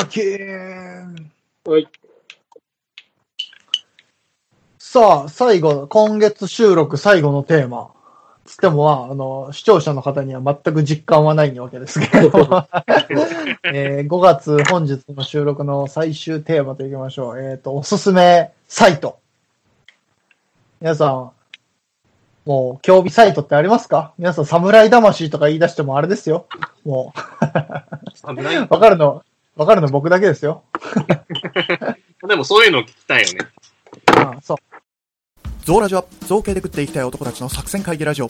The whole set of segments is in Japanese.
あきーはい。さあ、最後、今月収録最後のテーマ。つっても、まあ、あの、視聴者の方には全く実感はないわけですけれども、えー5月本日の収録の最終テーマといきましょう。えっ、と、おすすめサイト。皆さん、もう、競技サイトってありますか？皆さん、侍魂とか言い出してもあれですよ。も侍う、わかるの、わかるの僕だけですよ。でもそういうの聞きたいよね。ああそう。ゾウラジは造形で食っていきたい男たちの作戦会議ラジオ。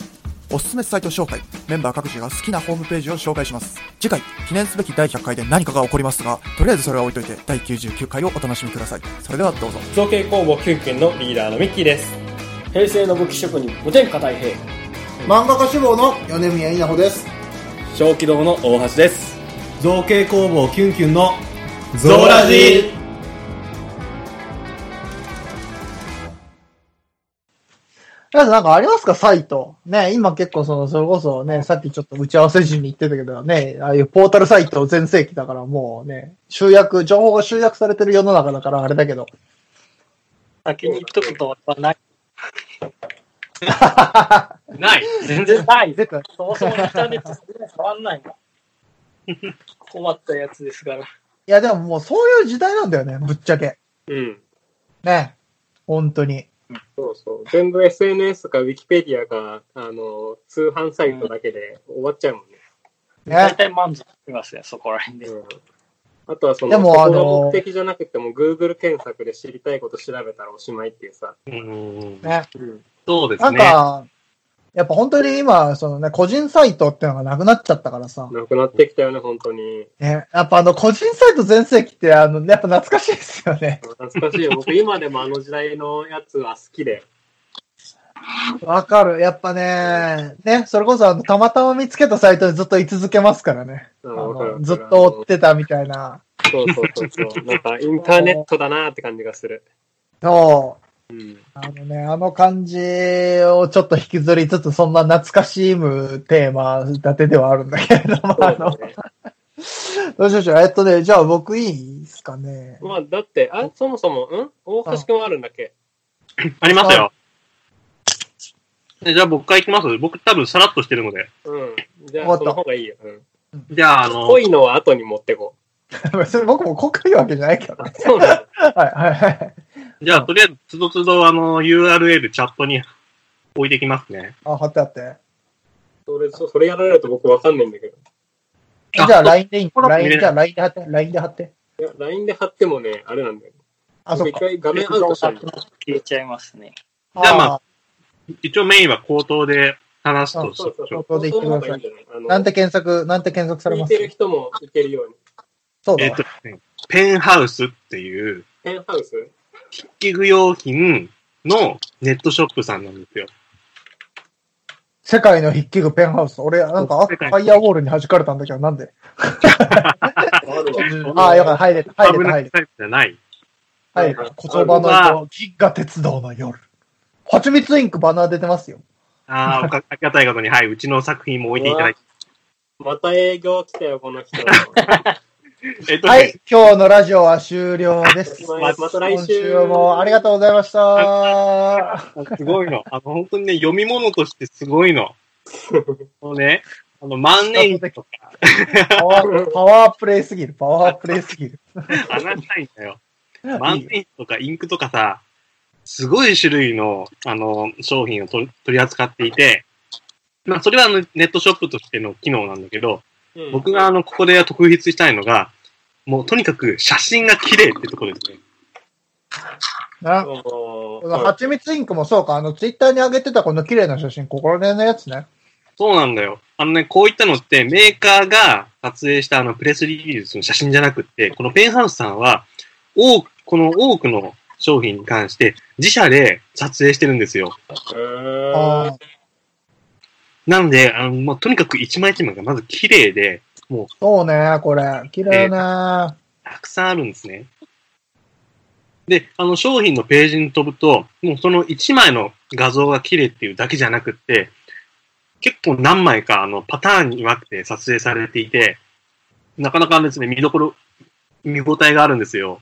おすすめサイト紹介。メンバー各自が好きなホームページを紹介します。次回、記念すべき第100回で何かが起こりますが、とりあえずそれは置いといて、第99回をお楽しみください。それではどうぞ。造形工房キュンキュンのリーダーのミッキーです平成の武器職人無天下太平漫画家志望の米宮稲穂です。小気道の大橋です造形工房キュンキュンのゾーラジー皆さんなんかありますか？サイト。ね、今結構その、それこそね、さっきちょっと打ち合わせ時に言ってたけどね、ああいうポータルサイト全盛期だからもうね、集約、情報が集約されてる世の中だからあれだけど。先に言っとくとはない。ない。全然ない。そもそもインターネットそんなに変わんないもん。困ったやつですから。いやでももうそういう時代なんだよね、ぶっちゃけ。うん。ね。本当に。そうそう。全部 SNS か Wikipedia か、あの、通販サイトだけで終わっちゃうもんね。ね。体満足しますね、そこら辺で。うん。あとはその、でもあの目的じゃなくても Google 検索で知りたいこと調べたらおしまいっていうさ。うん。ね。うん。なんそうですね。か、やっぱ本当に今、そのね、個人サイトってのがなくなっちゃったからさ。なくなってきたよね、本当に。ね。やっぱあの、個人サイト全盛期って、あの、やっぱ懐かしいですよね。懐かしいよ。僕今でもあの時代のやつは好きで。わかる。やっぱね、ね、それこそあの、たまたま見つけたサイトでずっと居続けますからね。ずっと追ってたみたいな。そうそうそうそう。なんかインターネットだなって感じがする。そう。うん。あのね、あの感じをちょっと引きずりつつ、そんな懐かしむテーマ立てではあるんだけれども、あの、どうしましょう。えっとね、じゃあ僕いいですかね？まあ、だって、あ、そもそも、ん？大橋くんはあるんだっけ？ありますよ。えじゃあ僕から行きます？僕多分さらっとしてるので。うん。じゃあ、その方がいいよ。うん。じゃあ、あの、濃いのは後に持ってこそれ 僕もこういうわけじゃないけどね。う。そうなの はい、はい、はい。じゃあとりあえず、つどつどあの、URL チャットに置いてきますね。あ、貼ってあって。それ、そそれやられると僕わかんないんだけど。じゃあ LINE でいい ?LINE、じゃあ LINE で貼って。LINE で貼って。いや、LINE で貼ってもね、あれなんだよ。あ、そっか。僕一回画面アウトしたんだよ。消えちゃいますね。じゃあまああ一応メインは口頭で話すとしそうそうそう。口頭で言ってくださいないあのーなんて検索、なんて検索されます？聞いてる人もいけるように。そうだえっ。と、ね、ペンハウスっていう、ペンハウス？筆記具用品のネットショップさんなんですよ。世界の筆記具ペンハウス。俺、なんか、あファイヤーウォールに弾かれたんだけど、なんで？あ。ああ、よかった。入れた。入れた。入れた。じゃない。入れた。言葉の糸、銀河鉄道の夜。はちみつインクバナー出てますよ。ああ、おか ありがたいことに、はい、うちの作品も置いていただいて。また営業来たよ、この人。えっとね、はい。今日のラジオは終了です。ままた来今週。週もありがとうございました。すごいの。あの、本当にね、読み物としてすごいの。もうね、あの、万年筆とか、パワー、パワープレイすぎる。パワープレイすぎる。穴ないんだよ。万年筆とかインクとかさ、すごい種類の、あの、商品を取り取り扱っていて、まあ、それはあのネットショップとしての機能なんだけど、うん僕があの、ここで特筆したいのが、もうとにかく写真が綺麗ってところですね。な、もこうのはちみつインクもそうか、あの、ツイッターに上げてたこの綺麗な写真、ここら辺のやつね。そうなんだよ。あのね、こういったのってメーカーが撮影したあのプレスリリースの写真じゃなくって、このペンハウスさんは、多く、この多くの商品に関して自社で撮影してるんですよ。へーああ、なんで、あの、まあ、とにかく一枚一枚がまず綺麗で、もうそうね、これ。綺麗ね。たくさんあるんですね。で、あの商品のページに飛ぶと、もうその一枚の画像が綺麗っていうだけじゃなくって、結構何枚かあのパターンに分けて撮影されていて、なかなかですね、見どころ見応えがあるんですよ。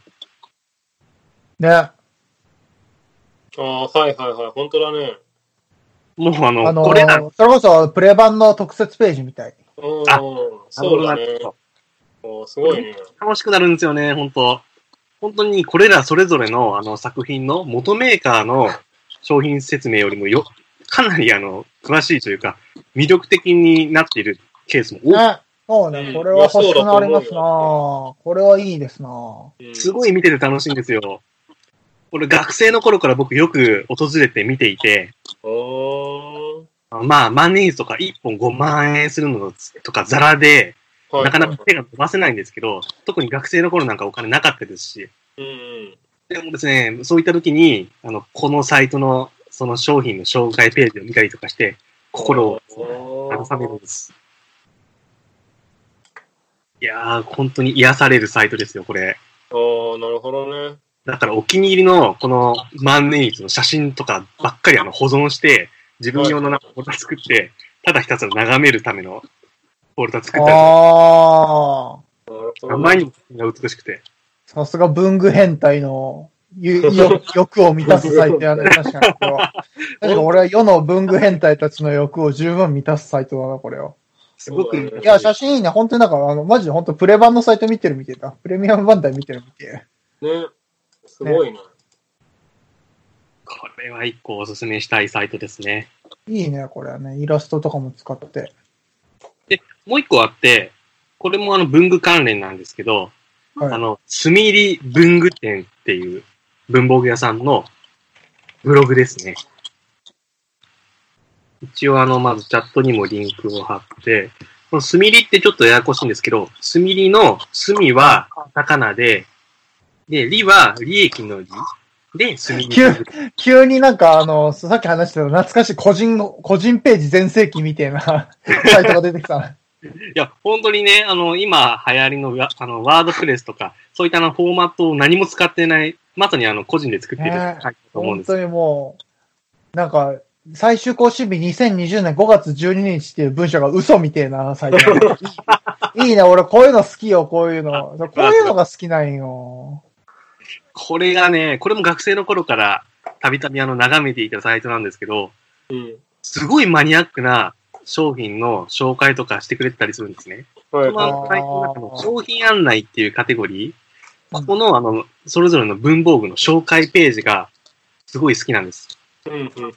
ね。ああ、はいはいはい。本当だね。もうあの、あのこれなー、それこそプレ版の特設ページみたい。うん。あ、そうだね。おすごいね。楽しくなるんですよね、本当。本当にこれらそれぞれのあの作品の元メーカーの商品説明よりもよ、かなりあの、詳しいというか、魅力的になっているケースも多ね。そうね、これは欲しくなりますな。これはいいですな。く、すごい見てて楽しいんですよ。これ学生の頃から僕よく訪れて見ていて、おまあ、万年筆とか1本5万円するのとかザラで、ーなかなか手が伸ばせないんですけど、特に学生の頃なんかお金なかったですし、うんうん。でもですね、そういった時に、あの、このサイトのその商品の紹介ページを見たりとかして、心をおー慰めるんです。いやー、本当に癒されるサイトですよ、これ。ああ、なるほどね。だからお気に入りのこの万年筆の写真とかばっかりあの保存して、自分用のなんかフォルダ作って、ただひたすら眺めるためのフォルダ作ったりああ。なるほどね。あまりにも美しくて。さすが文具変態のゆよ 欲を満たすサイトやね。確かにこれは。確か俺は世の文具変態たちの欲を十分満たすサイトだな、これは。すごくそうだねいや、写真いいね。本当になんか、あの、マジで本当プレ版のサイト見てるみてえだ。プレミアム版台見てるみてえ。ね。すごいね。これは一個おすすめしたいサイトですね。いいね、これはね。イラストとかも使って。もう一個あって、これもあの文具関連なんですけど、はいあの、すみり文具店っていう文房具屋さんのブログですね。一応あの、まずチャットにもリンクを貼って、このすみりってちょっとややこしいんですけど、すみりのすみはカタカナで、で、りは利益のりで、すみり文具店。急になんかあの、さっき話してた懐かしい個人の、個人ページ全盛期みたいな サイトが出てきた。いや、本当にね、あの、今流行りのわあのワードプレスとか、そういったあのフォーマットを何も使ってない、まさにあの個人で作っているねサイトだと思うんですよ本当にもう、なんか、最終更新日2020年5月12日っていう文章が嘘みてえなサイト。いいいいね、俺こういうの好きよ、こういうの。こういうのが好きなんよ。これがね、これも学生の頃からたびたびあの眺めていたサイトなんですけど、うん。すごいマニアックな商品の紹介とかしてくれてたりするんですね。はいこのサイトの中の商品案内っていうカテゴリー、うんここのあの、それぞれの文房具の紹介ページがすごい好きなんです。うん、うん、うん。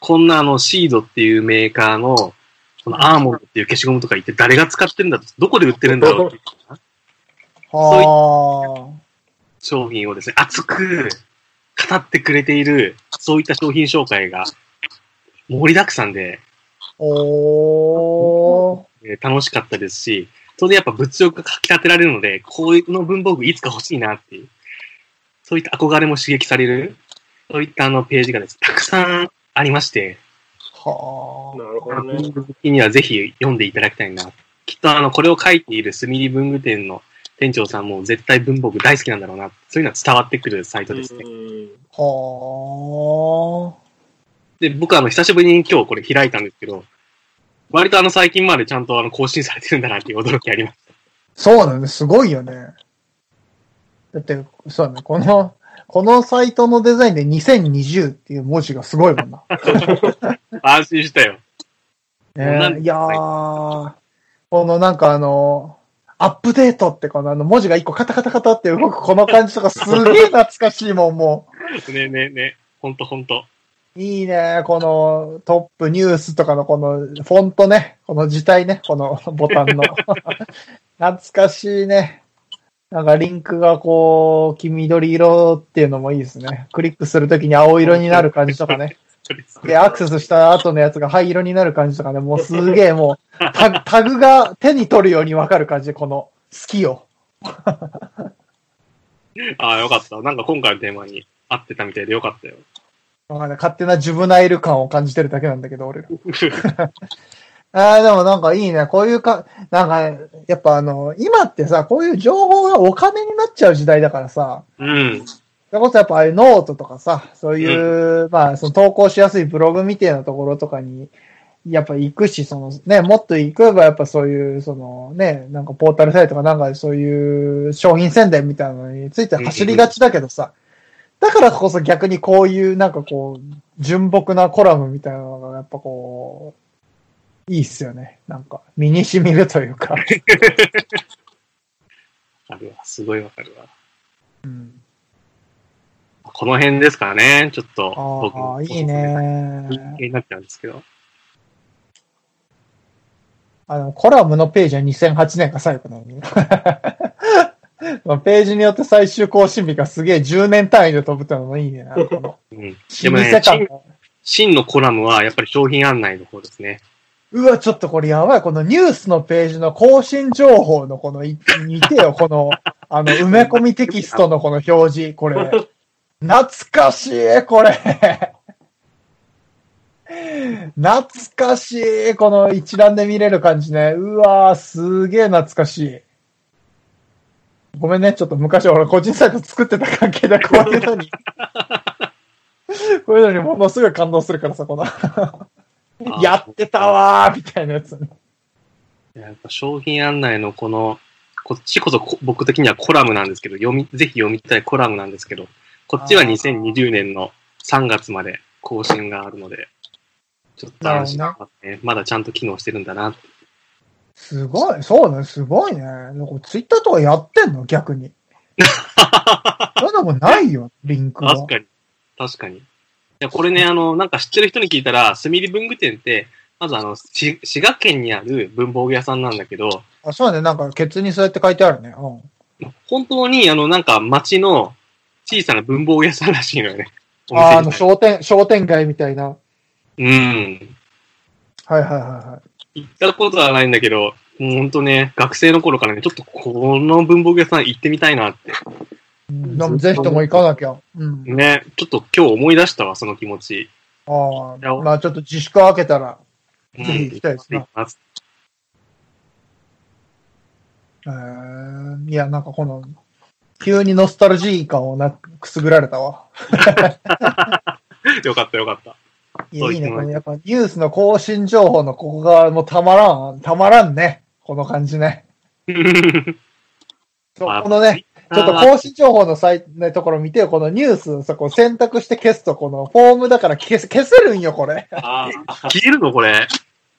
こんなあの、シードっていうメーカーの、このアーモンドっていう消しゴムとか言って誰が使ってるんだと、どこで売ってるんだろうっていうは 商品をですね、熱く語ってくれている、そういった商品紹介が盛りだくさんで、あ。おー。えー楽しかったですし、それでやっぱ物欲がかき立てられるので、こういうの文房具いつか欲しいなっていう、そういった憧れも刺激される、そういったあのページがですね、たくさんありまして、はなるほどね。文具好きにはぜひ読んでいただきたいな。きっとあの、これを書いているすみり文具店の店長さんも絶対文房具大好きなんだろうな。そういうのは伝わってくるサイトですね。はで、僕はあの、久しぶりに今日これ開いたんですけど、割とあの、最近までちゃんとあの、更新されてるんだなっていう驚きありましあ。そうだね、すごいよね。だって、そうだね、この、このサイトのデザインで2020っていう文字がすごいもんな。た。安心したよ。なんね、いやー、このなんかあの、アップデートってこのあの文字が一個カタカタカタって動くこの感じとかすげえ懐かしいもん、も ねえねえねえ。ほんとほんと。う。いいね、このトップニュースとかのこのフォントね、この字体ね、このボタンの。懐かしいね。なんかリンクがこう、黄緑色っていうのもいいですね。クリックするときに青色になる感じとかね。で、アクセスした後のやつが灰色になる感じとかね、もうすげえもう、タグタグが手に取るようにわかる感じで、この、好きよ。ああ、よかった。なんか今回のテーマに合ってたみたいでよかったよ。わかんない勝手なジュブナイル感を感じてるだけなんだけど、俺ら。ああ、でもなんかいいね。こういうか、なんか、やっぱあの、今ってさ、こういう情報がお金になっちゃう時代だからさ、うん。それこそやっぱああいうノートとかさ、そういう、まあ、その投稿しやすいブログみたいなところとかに、やっぱ行くし、そのね、もっと行けばやっぱそういう、そのね、なんかポータルサイトかなんかでそういう商品宣伝みたいなのについて走りがちだけどさ、だからこそ逆にこういうなんかこう、純朴なコラムみたいなのがやっぱこう、いいっすよね。なんか、身に染みるというか。あるわ。すごいわかるわ。うん、この辺ですからね。ちょっと、僕ああ、いい。ねになっちゃうんですけど。あの、コラムのページは2008年が最後なのに。ま あページによって最終更新日がすげえ10年単位で飛ぶってのもいいね。のうん。で老もね真真のコラムはやっぱり商品案内の方ですね。うわ、ちょっとこれやばい。このニュースのページの更新情報のこのい、見てよ、この、あの、埋め込みテキストのこの表示、これ。懐かしい、これ。懐かしい、この一覧で見れる感じね。うわー、すげえ懐かしい。ごめんね、ちょっと昔俺個人サイト作ってた関係でこういうのに、こういうのにものすごい感動するからさ、この。やってたわーみたいなやつね。やっぱ商品案内のこの、こっちこそこ僕的にはコラムなんですけど、読み、ぜひ読みたいコラムなんですけど、こっちはあー2020年の3月まで更新があるので、ちょっと安心しますね。まだちゃんと機能してるんだな。すごい、そうね、すごいね。なんかツイッターとかやってんの？逆に。そうでもないよ、リンクは。確かに。確かに。いや、これね、あの、なんか知ってる人に聞いたら、すみり文具店って、まずあの、し滋賀県にある文房具屋さんなんだけど、あ、そうね、なんかケツにそうやって書いてあるね。うん。本当に、あの、なんか街の小さな文房具屋さんらしいのよね。あー、あの、商店、商店街みたいな。うん。はいはいはいはい。行ったことはないんだけど、もう本当ね、学生の頃からね、ちょっとこの文房具屋さん行ってみたいなって。うん、ぜひとも行かなきゃ。うん。ね、ちょっと今日思い出したわ、その気持ち。ああ、まあちょっと自粛開けたら、うんぜひ行きたいですね行きますえー、いや、なんかこの、急にノスタルジー感をなくすぐられたわ。よかったよかった。いや、いいね。このやっぱニュースの更新情報のここがもうたまらん、たまらんね。この感じね。そこのね、ちょっと更新情報のサイトのところ見てよ。このニュースさ、こう選択して消すと、このフォームだから消せ、消せるんよ、これ。消えるのこれ。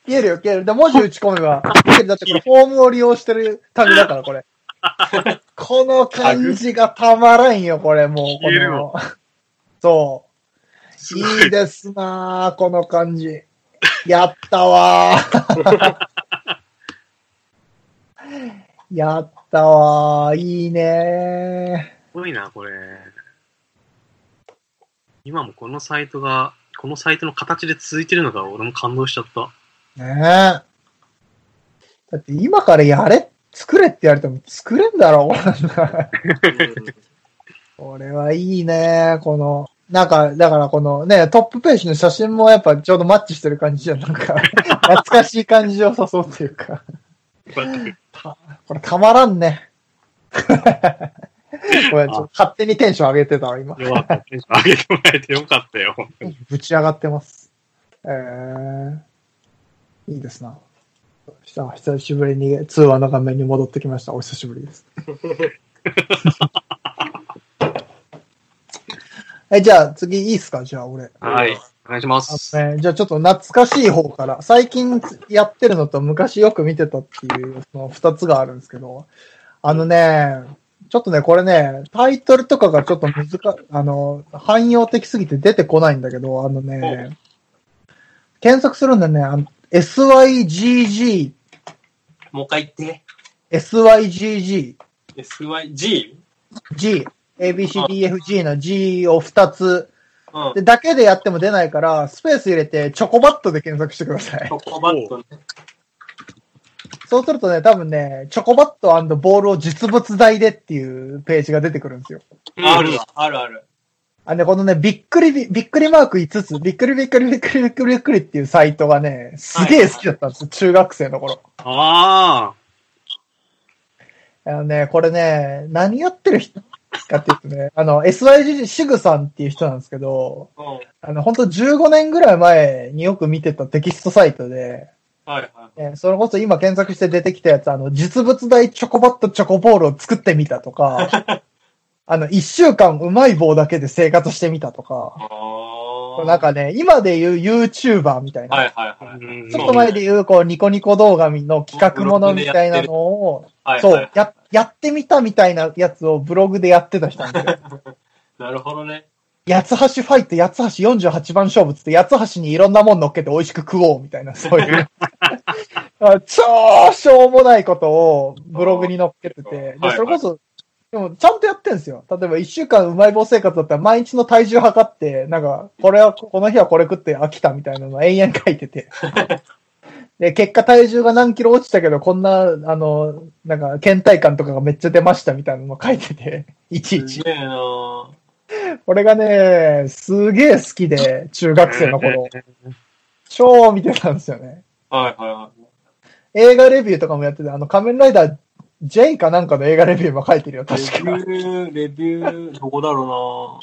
消えるよ、消える。で、文字打ち込めば消える。だってこれフォームを利用してるタグだから、これ。この感じがたまらんよ、これ、もう。の、そう。いいいですなぁ、この感じ。やったわー。やったわー。いいねすごいな、これ。今もこのサイトが、このサイトの形で続いてるのが俺も感動しちゃった。ー。ねえ。だって今からやれ、作れって言われても作れんだろ、これはいいね、この、なんか、だからこのね、トップページの写真もやっぱちょうどマッチしてる感じじゃん。なんか、懐かしい感じを誘うっていうか。たこれたまらんね。ごめん、ちょっと勝手にテンション上げてたわ、今。よかった。テンション上げてもらえてよかったよ。ぶち上がってます。えー、いいですな。久久しぶりに通話の画面に戻ってきました。お久しぶりです。はい、じゃあ次いいっすか？じゃあ俺。はい。お願いしまあす。のねじゃあちょっと懐かしい方から、最近やってるのと昔よく見てたっていう、その二つがあるんですけど、あのね、ちょっとね、これね、タイトルとかがちょっと難か、あの、汎用的すぎて出てこないんだけど、あのね、検索するんだよね、あの SYGG、もう一回言って。SYGG、SYG? G、ABCDFG の G を二つ、うん。で、だけでやっても出ないから、スペース入れて、チョコバットで検索してくださいチ。ョコバットね。そうするとね、多分ね、チョコバットボールを実物大でっていうページが出てくるんですよ。あるわ、あるある。あね、このね、びっくりび、びっくりマーク5つ、びっくりびっくりびっくりびっくりびっくりっていうサイトがね、すげえ好きだったんですよ、中学生の頃。ああのね、これね、何やってる人、かっていうとね、あの、SYG シグさんっていう人なんですけど、うん。あの、本当15年ぐらい前によく見てたテキストサイトで、はいはい。えーそれこそ今検索して出てきたやつ、あの、実物大チョコバットチョコボールを作ってみたとか、あの、一週間うまい棒だけで生活してみたとか、ああ。なんかね、今で言う YouTuber みたいな。はいはいはい。うんちょっと前で言う、こう、ニコニコ動画の企画ものみたいなのを、そうや、やってみたみたいなやつをブログでやってた人なんですよ。なるほどね。八つ橋ファイト、八つ橋48番勝負つって、八つ橋にいろんなもん乗っけて美味しく食おうみたいな、そういう。あ 超しょうもないことをブログに載っけてて、で、はいそれこそ、でもちゃんとやってんですよ。例えば一週間うまい棒生活だったら毎日の体重測って、なんか、これは、この日はこれ食って飽きたみたいなのを延々書いてて。で、結果体重が何キロ落ちたけど、こんな、あの、なんか、倦怠感とかがめっちゃ出ましたみたいなのを書いてて、いちいちす。げえなぁこれがね、すげえ好きで、中学生の頃。超見てたんですよね。はいはいはい。映画レビューとかもやってて、あの、仮面ライダー J かなんかの映画レビューも書いてるよ、確か。レビュー、レビュー、どこだろ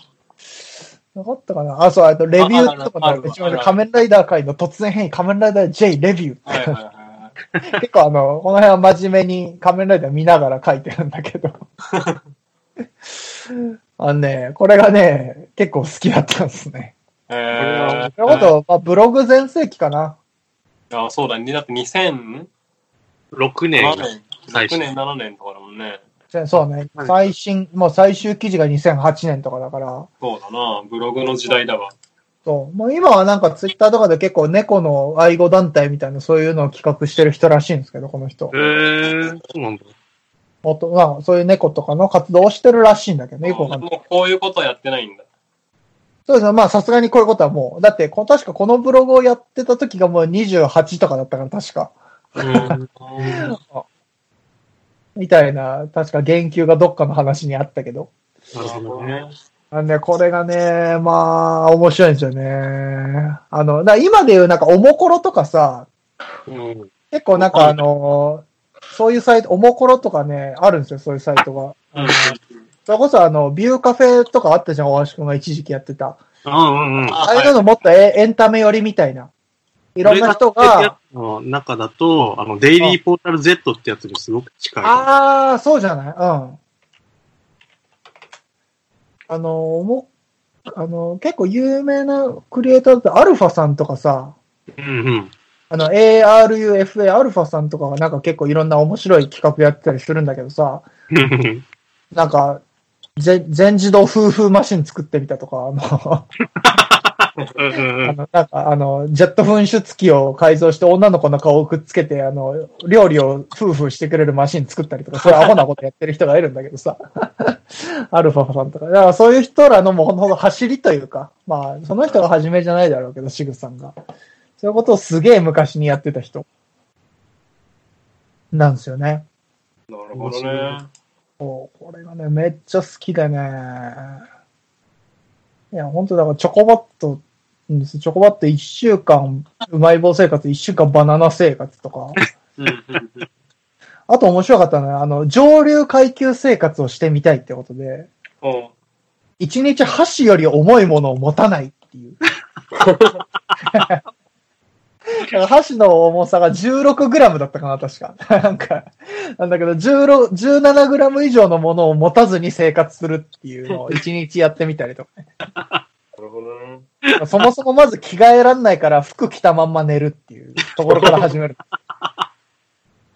なかったかな？あ、そう、あとレビューとかああるの、一応ねある仮面ライダー界の突然変異仮面ライダー J レビュー。うなはいはいはい。結構あの、この辺は真面目に仮面ライダー見ながら書いてるんだけど。あのね、これがね、結構好きだったんですね。えー、それこそ、まあ、ブログ全盛期かな。あ、そうだね。だって2007 6年6年、7年とかだもんね。そうね。最新、もう最終記事が2008年とかだから。そうだな。ブログの時代だわ。そう。もう今はなんかツイッターとかで結構猫の愛護団体みたいなそういうのを企画してる人らしいんですけど、この人へ。ー、そうなんだ。もっと、まあ、そういう猫とかの活動をしてるらしいんだけどね、よくわかんない。もうこういうことはやってないんだ。そうですね。まあ、さすがにこういうことはもう、だって、こ確かこのブログをやってた時がもう28とかだったから、確か。うん。みたいな、確か言及がどっかの話にあったけど。なるほどね。あのね、これがね、まあ、面白いんですよね。あの、今で言うなんか、おもころとかさ、うん。結構なんかあの、そういうサイト、おもころとかね、あるんですよ、そういうサイトが。あのそれこそあの、ビューカフェとかあったじゃん、大橋くんが一時期やってた。うんうんうん。ああいうのもっとエエンタメ寄りみたいな。いろんな人が、の中だと、あの、デイリーポータル Z ってやつにすごく近い。ああ、そうじゃない？うん。あの、も、あの、結構有名なクリエイターだとアルファさんとかさ、うんうん。あの、ARUFA アルファさんとかがなんか結構いろんな面白い企画やってたりするんだけどさ、なんか、ぜ全自動夫婦マシン作ってみたとか、あの、あの、なんか、あの、ジェット噴出機を改造して女の子の顔をくっつけて、あの、料理を夫婦してくれるマシン作ったりとか、そういうアホなことやってる人がいるんだけどさ。アルファさんとか。だからそういう人らのもうほんと走りというか、まあ、その人が初めじゃないだろうけど、シグさんが。そういうことをすげえ昔にやってた人。なんですよね。なるほどね。これがね、めっちゃ好きでね。いや、本当だからチョコバット、チョコバット一週間、うまい棒生活、一週間バナナ生活とか。あと面白かったのは、あの、上流階級生活をしてみたいってことで、おう一日箸より重いものを持たないっていう。箸の重さが 16g だったかな、確か。なんか、なんだけど、16 17g 以上のものを持たずに生活するっていうのを一日やってみたりとかね。なるほどね。そもそもまず着替えらんないから服着たまんま寝るっていうところから始める。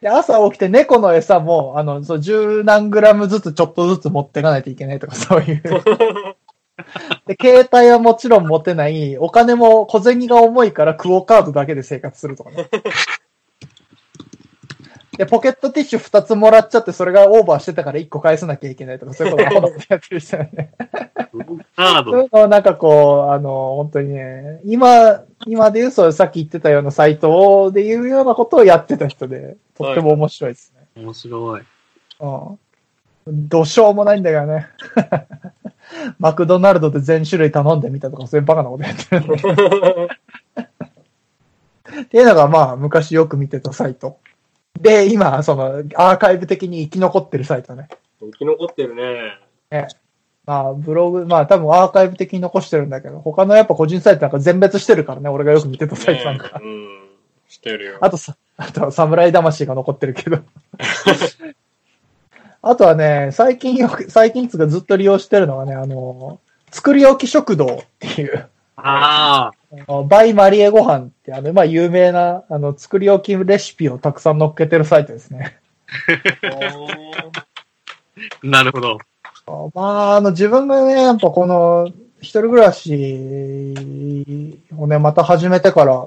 で、朝起きて猫の餌も、あの、そう、十何グラムずつちょっとずつ持っていかないといけないとか、そういう。で、携帯はもちろん持てない、お金も小銭が重いからクオカードだけで生活するとかね。で、ポケットティッシュ2つもらっちゃって、それがオーバーしてたから1個返さなきゃいけないとか、そういうことアホなことやってる人よね。カード。そういうのをなんかこう、あの、本当にね、今、今で言う、そうさっき言ってたようなサイトで言うようなことをやってた人で、とっても面白いですね。面白い。うん。どうしようもないんだよね。マクドナルドで全種類頼んでみたとか、そういうバカなことやってる。っていうのが、まあ、昔よく見てたサイト。で、今、その、アーカイブ的に生き残ってるサイトね。生き残ってるね。まあ、ブログ、まあ多分アーカイブ的に残してるんだけど、他のやっぱ個人サイトなんか全滅してるからね、俺がよく見てたサイトなんか。ねうん。してるよ。あとさ、あとは侍魂が残ってるけど。あとはね、最近よく、最近つうかずっと利用してるのはね、あの、作り置き食堂っていう、ああ。バイマリエご飯って、あの、まあ有名な、あの、作り置きレシピをたくさん載っけてるサイトですね。なるほど。まあ、あの、自分がね、やっぱこの、一人暮らしをね、また始めてから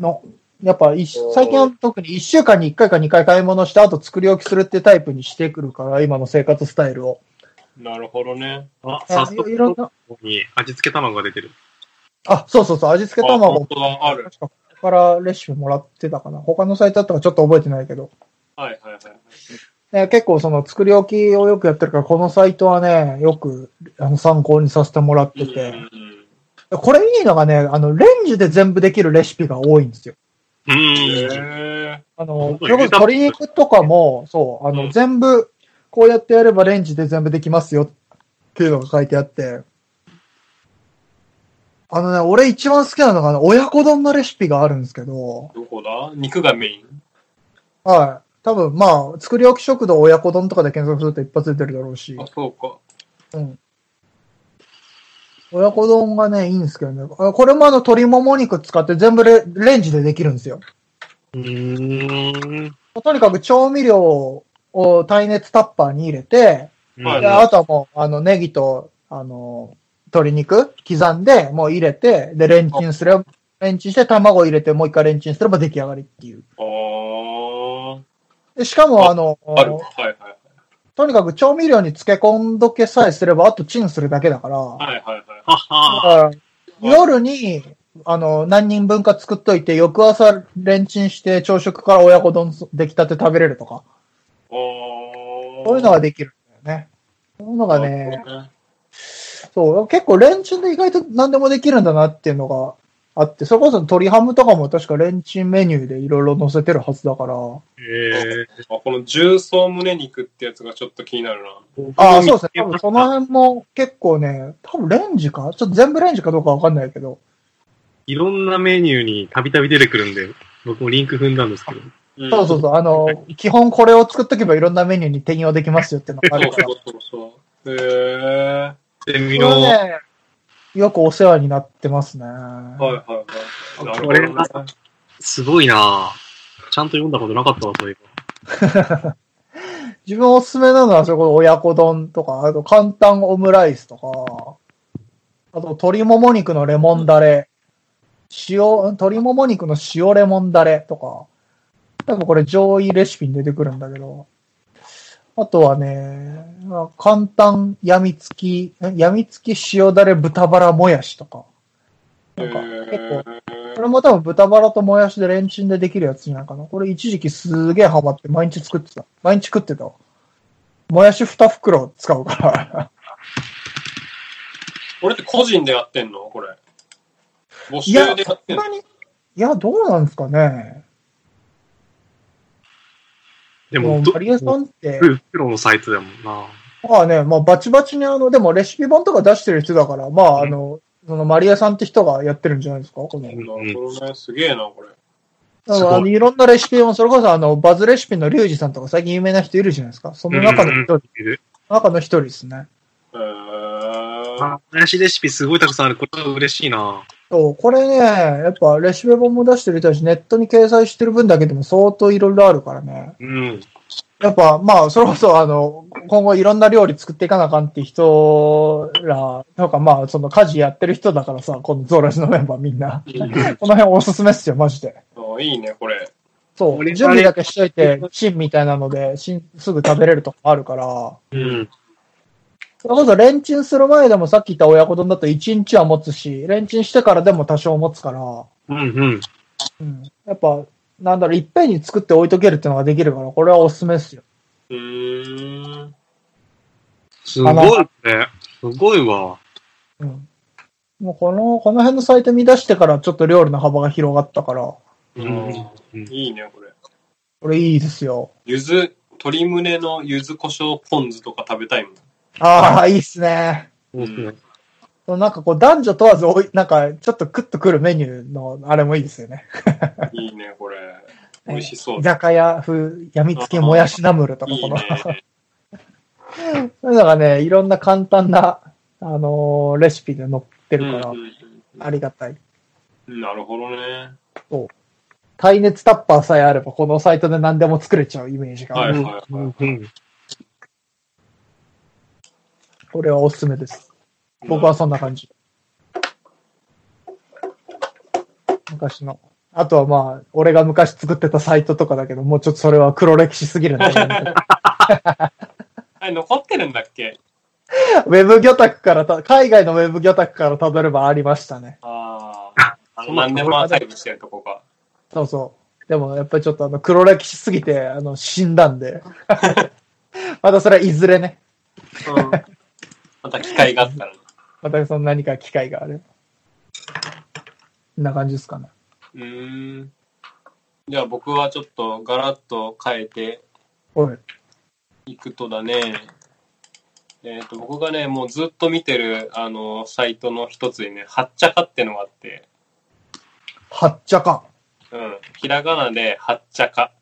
の、やっぱ一最近は特に一週間に一回か二回買い物した後作り置きするってタイプにしてくるから、今の生活スタイルを。なるほどね。あ、あ早速、いろんなに味付け卵が出てる。あ、そうそうそう、味付けあ卵本当だ、ある。確かここからレシピもらってたかな。他のサイトだったかちょっと覚えてないけど。はいはいはい。ね、結構その作り置きをよくやってるから、このサイトはね、よくあの参考にさせてもらってて。うんこれいいのがね、あの、レンジで全部できるレシピが多いんですよ。ううん。ーん。へあの、そそうれこそ鶏肉とかも、そう、あの、うん全部、こうやってやればレンジで全部できますよっていうのが書いてあって、あのね、俺一番好きなのが、親子丼のレシピがあるんですけど、ーどこだ？肉がメイン？はい。多分、まあ、作り置き食堂親子丼とかで検索すると一発出てるだろうしあ、、そうか。うん。親子丼がね、いいんですけどね。あこれもあの、鶏もも肉使って全部レレンジでできるんですよ。うーん。とにかく調味料を耐熱タッパーに入れて、はいであとはもう、あの、ネギと、あの、鶏肉刻んで、もう入れて、で、レンチンすれば、レンチンして卵入れて、もう一回レンチンすれば出来上がりっていう。あー。でしかも、あの、ある。はいはいとにかく調味料に漬け込んどけさえすれば、あとチンするだけだから、はい。はいはいはい。は夜に、あの、何人分か作っといて、翌朝レンチンして朝食から親子丼出来たて食べれるとか、あー。そういうのができるんだよね。そういうのがね。そう、結構レンチンで意外と何でもできるんだなっていうのがあって、それこそ鶏ハムとかも確かレンチンメニューでいろいろ載せてるはずだから。えあこの重曹胸肉ってやつがちょっと気になるな。ー。ああ、そうですね。多分その辺も結構ね、多分レンジか？ちょっと全部レンジかどうかわかんないけど。いろんなメニューにたびたび出てくるんで、僕もリンク踏んだんですけど。そうそうそう。あの、基本これを作っとけばいろんなメニューに転用できますよっていうのがあるから。そうそうそうそう。へえ。で、みこれろ、ね、よくお世話になってますね。はいはいはい。これ。すごいなぁちゃんと読んだことなかったわ、そういえば。自分おすすめなのは、それこそ親子丼とか、あと簡単オムライスとか、あと鶏もも肉のレモンダレ、塩、鶏もも肉の塩レモンダレとか、多分これ上位レシピに出てくるんだけど、あとはね、まあ簡単やみつき、えやみつき塩だれ豚バラもやしとか、なんか結構、これも多分豚バラともやしでレンチンでできるやつじゃないかな。これ一時期すげえハマって毎日作ってた。毎日食ってたわ。もやし2袋使うから。これって個人でやってんの？これ。募集でやってんの？いや、どうなんですかね。でも、マリエさんって、プロのサイトだもんなまあね、まあバチバチにあの、でもレシピ本とか出してる人だから、まああの、そのマリエさんって人がやってるんじゃないですか？この。なるほどね。すげえな、これ。だからあのいろんなレシピ本、それこそあの、バズレシピのリュウジさんとか最近有名な人いるじゃないですか？その中の一人、いる中の一人ですね。へー。あ、林レシピすごいたくさんある。これは嬉しいなそう、これね、やっぱレシピ本も出してる人たち、ネットに掲載してる分だけでも相当いろいろあるからね。うん。やっぱ、まあ、それこそ、あの、今後いろんな料理作っていかなあかんって人ら、なんかまあ、その家事やってる人だからさ、このゾーラジのメンバーみんな。この辺おすすめっすよ、マジで。あいいね、これ。そう、俺準備だけしといて、芯みたいなので、芯すぐ食べれるとかあるから、うん。それこそレンチンする前でもさっき言った親子丼だと1日は持つし、レンチンしてからでも多少持つから、うんうん。うん。やっぱ、なんだろう、いっぺんに作って置いとけるっていうのができるから、これはおすすめですよ。うーん。すごいね。すごいわ。うん。もうこの、この辺のサイト見出してからちょっと料理の幅が広がったから、うん。いいね、これ。これいいですよ。ゆず、鶏胸のゆず胡椒ポン酢とか食べたいもん。ああ、いいっすね。そうですね。なんかこう男女問わずおい、なんかちょっとクッとくるメニューのあれもいいですよね。いいね、これ。美味しそう居。酒屋風、やみつきもやしナムルとか、この、いいね。そういうのがね、いろんな簡単な、あのーレシピで載ってるからう、んありがたい。うんなるほどね。耐熱タッパーさえあれば、このサイトで何でも作れちゃうイメージがある。はいはいはい。うん。これはおすすめです。僕はそんな感じ。昔の。あとはまあ、俺が昔作ってたサイトとかだけど、もうちょっとそれは黒歴史すぎるんだけど、あれ、残ってるんだっけ？ウェブ魚拓からた、海外のウェブ魚拓から辿ればありましたね。ああ。あの、何でもアーカイブしてるとこか。そうそう。でもやっぱりちょっとあの黒歴史すぎて、あの、死んだんで。またそれはいずれね。うん。また機会があったらね。またその何か機会があれば。こんな感じですかね。うーん。じゃあ僕はちょっとガラッと変えておい。いくとだね。えっ、と、僕がね、もうずっと見てる、あの、サイトの一つにね、はっちゃかってのがあって、はっちゃか。うん。ひらがなで、はっちゃか。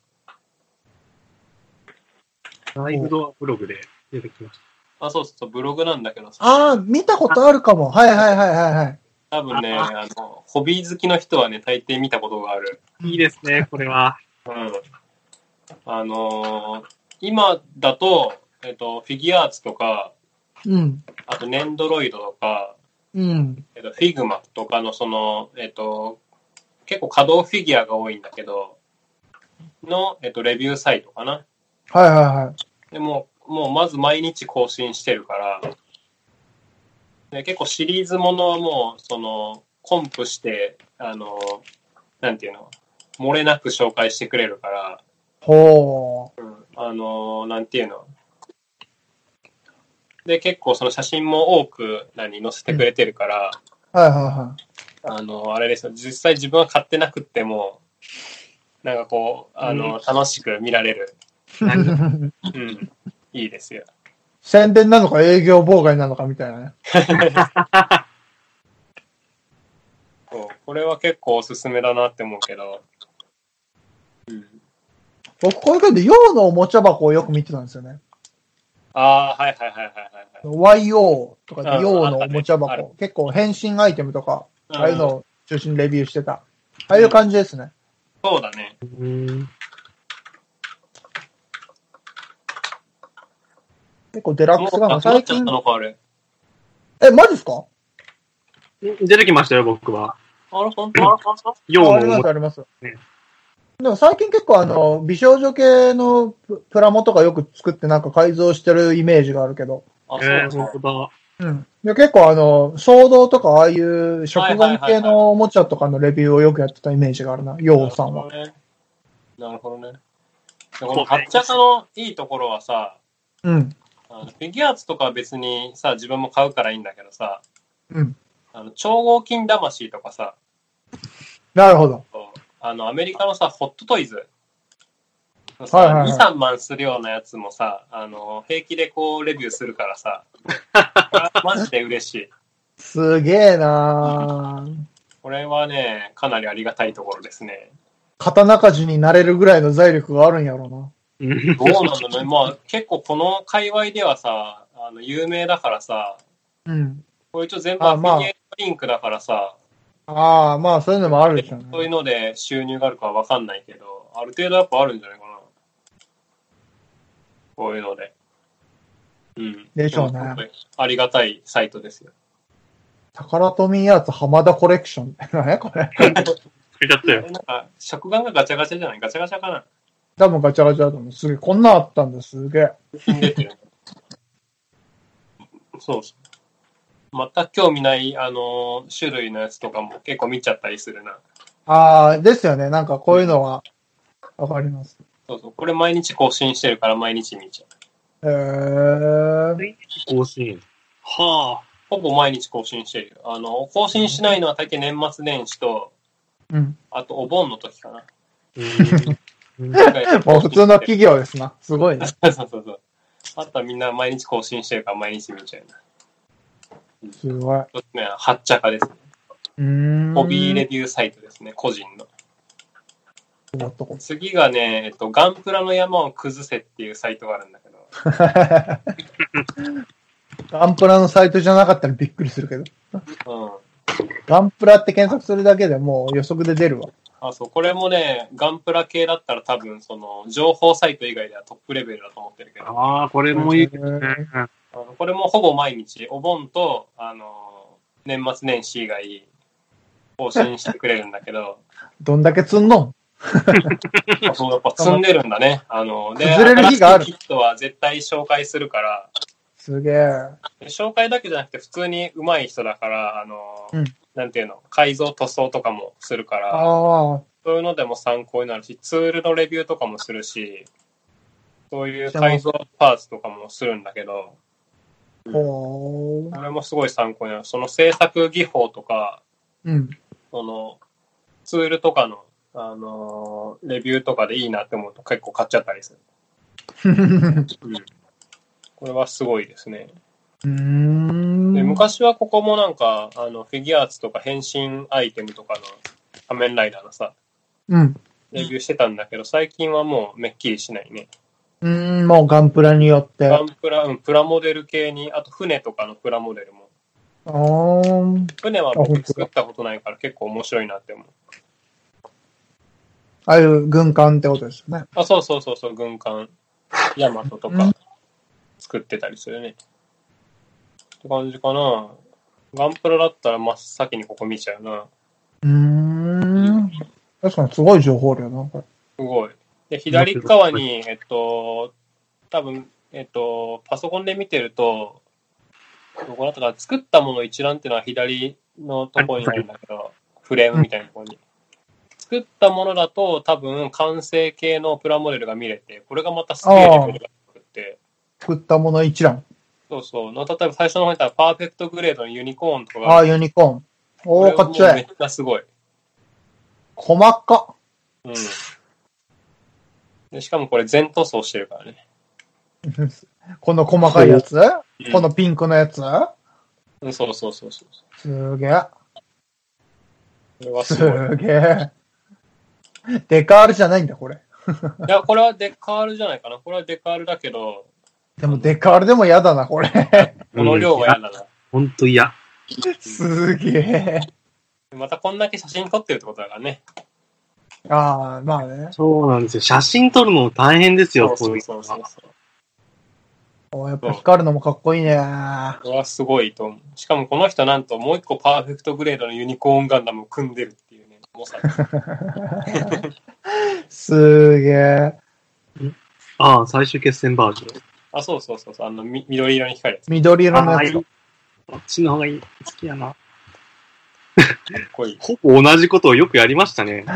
ライブドアブログで出てきましあ、そうそう、ブログなんだけどさ、ああ、見たことあるかも。はいはいはいはいはい。多分ね、あの、ホビー好きの人はね、大抵見たことがある。た。いいですね、これは。うん。あのー今だと、えっ、と、フィギュアーツとか、うん。あと、ねんどろいどとか、うん。えっ、と、フィグマとかのその、えっ、と、結構可動フィギュアが多いんだけど、の、えっ、と、レビューサイトかな。はいはいはい。でも、もうまず毎日更新してるから、で結構シリーズものはもう、その、コンプして、あの、なんていうの、漏れなく紹介してくれるから、ほうんあの、なんていうの。で、結構その写真も多く、何、載せてくれてるから、う。はいはいはあの、あれですよ、実際自分は買ってなくっても、なんかこう、あの、楽しく見られる。い。うん。いいですよ。宣伝なのか営業妨害なのかみたいなね。そうこれは結構おすすめだなって思うけど、うん。僕、こういう感じで、洋のおもちゃ箱をよく見てたんですよね。ああ、はいはいはいはいはい。YO とかでうん洋のおもちゃあったね。結構変身アイテムとか、ああいうのうんを中心にレビューしてた。ああいう感じですね。そうだね。うん。結構デラックスガンが最近なくなっちゃった、のか、あれ。え、マジっすか？出てきましたよ、僕は。あれ、本当用のああります、あります。ねでも最近結構あの、美少女系のププラモとかよく作ってなんか改造してるイメージがあるけど。あ、そうえー、なんだ。本当だ。うん。で結構あの、衝動とかああいう食玩系のおもちゃとかのレビューをよくやってたイメージがあるな、ヨウさんは。なるほどね。なるほどね。でこのはっちゃかのいいところはさ、うん。あのフィギュアーツとかは別にさ、自分も買うからいいんだけどさ、うん。あの超合金魂とかさ、なるほど。あの、アメリカのさ、ホットトイズ。はいさ、はいはい2、3万するようなやつもさ、あの、平気でこう、レビューするからさ、マジで嬉しい。すげえなーこれはね、かなりありがたいところですね。刀鍛冶になれるぐらいの財力があるんやろうな。うんどうなんだろうね。まあ、結構この界隈ではさ、あの、有名だからさ、うん。これ一応全部アフあまあィリエイトリンクだからさ、ああ、まあそういうのもあるでしょうそういうね。ので収入があるかはわかんないけど、ある程度やっぱあるんじゃないかな。こういうので。うん。でしょうねも本当にありがたいサイトですよ。宝富アーツ浜田コレクション。何やこれ。つけちゃったよ。なんか、食玩がガチャガチャじゃない？ガチャガチャかな？多分ガチャガチャだと思う。すげえ。こんなんあったんだ、すげえ。出てる。そうそう。全く興味ない、あのー種類のやつとかも結構見ちゃったりするな。ああ、ですよね。なんかこういうのは、わかります。そうそう。これ毎日更新してるから毎日見ちゃう。へえ。更新。はほぼ毎日更新してるよ。あの、更新しないのは大体年末年始と、うん。あとお盆の時かな。あ。うんもう普通の企業ですな。すごいね。そうそうそう。あとはみんな毎日更新してるから毎日見ちゃうな。すごい。一つ目は、はっちゃかですね。うーん。ホビーレビューサイトですね、個人の。次がね、えっと、ガンプラの山を崩せっていうサイトがあるんだけど、ガンプラのサイトじゃなかったらびっくりするけど。うん。ガンプラって検索するだけでもう予測で出るわ。あ、そう、これもね、ガンプラ系だったら多分、その、情報サイト以外ではトップレベルだと思ってるけど、ああ、これもいいけどね。あのこれもほぼ毎日、お盆と、あの、年末年始以外、更新してくれるんだけど、どんだけ積んの？そう、やっぱ積んでるんだね。あの、で、崩れる日がある。キットは絶対紹介するから、すげえ。で紹介だけじゃなくて普通に上手い人だから、あの、うんなんていうの、改造塗装とかもするから、そういうのでも参考になるし、ツールのレビューとかもするし、そういう改造パーツとかもするんだけど、ほー。これもすごい参考になる。その制作技法とか、うん。その、ツールとかの、あのーレビューとかでいいなって思うと結構買っちゃったりする。うん。これはすごいですね。うーん。で昔はここもなんか、あの、フィギュアーツとか変身アイテムとかの仮面ライダーのさ、うん。レビューしてたんだけど、最近はもうめっきりしないね。うーん、もうガンプラによって。あガンプラ、うん、プラモデル系に、あと船とかのプラモデルも。ー船はあ本当だ僕作ったことないから結構面白いなって思う。ああいう軍艦ってことですよね。あ、そうそうそうそう、軍艦、ヤマトとかうん作ってたりするね。って感じかな。ガンプラだったら真っ先にここ見ちゃうな。うーん。確かにすごい情報量な、これ。すごい。で、左側に、えっと、多分、えっと、パソコンで見てると、どこだったかな作ったもの一覧っていうのは左のところにあるんだけど、フレームみたいなところに。作ったものだと多分完成形のプラモデルが見れて、これがまたすげえレベルが低くて、作ったもの一覧。そうそう。の例えば最初の方に言ったらパーフェクトグレードのユニコーンとかがああ、ユニコーン。おー、これはもうかっちょいい。めっちゃすごい。細か。うん。でしかもこれ全塗装してるからね。この細かいやつ？うんこのピンクのやつ？うんそうそうそうそう。すげえ。すすごい。げえ。デカールじゃないんだ、これ。いや、これはデカールじゃないかな。これはデカールだけど、でもデカールでも嫌だな、これ。この量が嫌だな。ほんと嫌。すげえ。またこんだけ写真撮ってるってことだからね。ああ、まあね。そうなんですよ。写真撮るの大変ですよ、そうこういうのはそうそうそう。おやっぱ光るのもかっこいいね。これはすごいと思う。しかもこの人なんともう一個パーフェクトグレードのユニコーンガンダムを組んでるっていうね、重さ。すげえ。ああ、最終決戦バージョン。あ、そうそうそうそう。あの、み緑色に光るやつ。緑色のああ、いいやつ。。こっちの方がいい。好きやな。かっこいい。ほぼ同じことをよくやりましたね。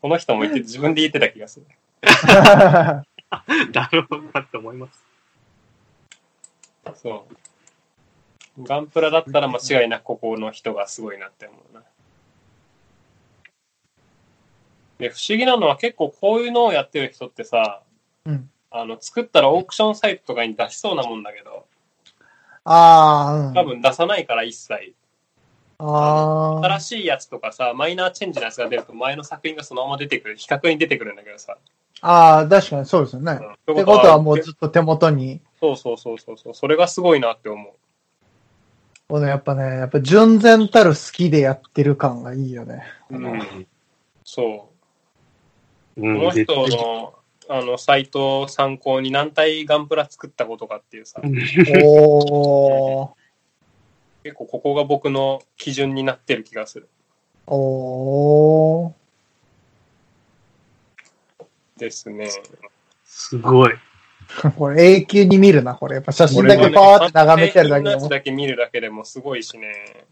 この人も言って、自分で言ってた気がする。だろうなって思います。そう。ガンプラだったら間違いなくここの人がすごいなって思うな。で、不思議なのは結構こういうのをやってる人ってさ、うんあの、作ったらオークションサイトとかに出しそうなもんだけど、ああ、うん。多分出さないから一切。ああ。新しいやつとかさ、マイナーチェンジのやつが出ると前の作品がそのまま出てくる、比較に出てくるんだけどさ。ああ、確かにそうですよね。うんってことはもうずっと手元に。そうそうそうそうそう。それがすごいなって思う。このやっぱね、やっぱ純然たる好きでやってる感がいいよね。うん。そう。うんこの人の、あの、サイトを参考に何体ガンプラ作ったことかっていうさ、おー。結構ここが僕の基準になってる気がする。おー。ですね。すごい。これ永久に見るな、これ。やっぱ写真だけパーって眺めてるだけでもこれはね完成品のやつだけ見るだけでもすごいしね。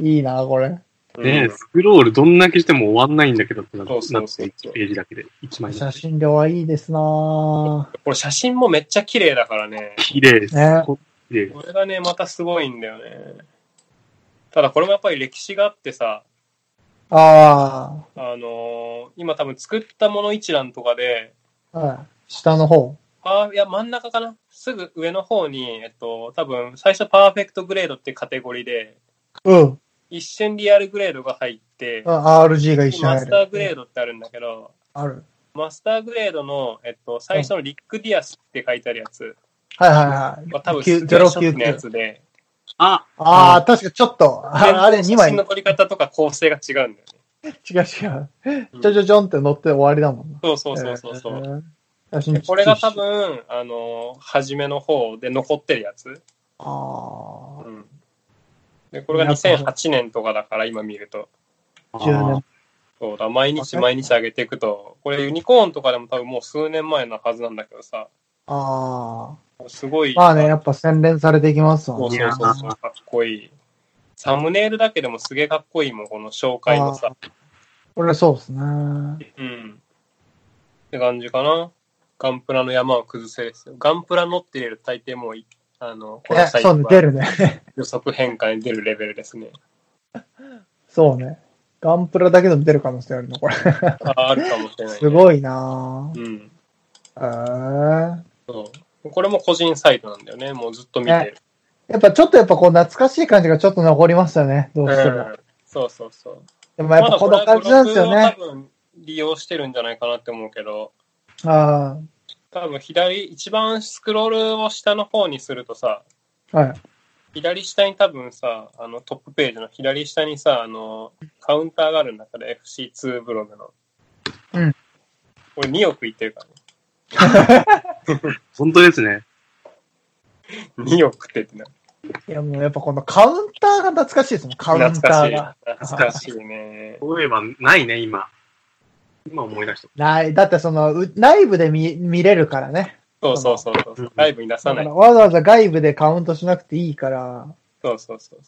いいな、これ。ねスクロールどんだけしても終わんないんだけどってなって1ページだけで1枚写真量はいいですなこれ写真もめっちゃ綺麗だからね。綺麗です。ねこれがね、またすごいんだよね。ただこれもやっぱり歴史があってさ、ああのー今多分作ったもの一覧とかで、あ、はい。下の方。あ、いや、真ん中かなすぐ上の方に、えっと、多分、最初パーフェクトグレードってカテゴリーで、うん。一瞬リアルグレードが入って、あ RG が一緒に入る。マスターグレードってあるんだけど、ある。マスターグレードの、えっと、最初のリック・ディアスって書いてあるやつはいはいはい。は多分、九スペシャルのや099。つで、あ、ああ、確かちょっと、ああれ2枚写真。の撮り方とか構成が違うんだよね。違う違う。ちょちょちょんって乗って終わりだもんな。そうそうそうそうそう。えー写真でこれが多分、あの、初めの方で残ってるやつ。あうん。で、これが2008年とかだから、今見ると。あ、10年。そうだ、毎日毎日上げていくと、これユニコーンとかでも多分もう数年前のはずなんだけどさ、あすごい。あ。まあね、やっぱ洗練されていきますわそうね。そうそうそう、かっこいい。サムネイルだけでもすげえかっこいいもん、この紹介のさ。これそうですね。うん。って感じかな。ガンプラの山を崩せですよ。ガンプラ乗っていると大抵もうい、あの、こえの、サイトそうね、出はるね。予測変化に出るレベルですね。そうね。ガンプラだけでも出る可能性あるの、これ。ああるかもしれない、ね。すごいなうん。ぁ。えそう。これも個人サイトなんだよね。もうずっと見てる。ー、やっぱちょっとやっぱこう懐かしい感じがちょっと残りますよね、どうしても。うんそうそうそう。でもやっぱこの感じなんですよね。多分利用してるんじゃないかなって思うけど、あ多分左、一番スクロールを下の方にするとさ、あ、はい。左下に多分さ、あのトップページの左下にさ、あの、カウンターがあるんだから FC2 ブログの。うん。これ2億いってるから 本当ですね。ね。2億ってってな。いやもうやっぱこのカウンターが懐かしいですもん、カウンタ懐かしい。ーが。懐かしいね。そういえば、ないね、今。今思い出した。ない。だってその、う内部で見見れるからね。そうそうそうそう。ライブに出さない。わざわざ外部でカウントしなくていいから。そうそうそう。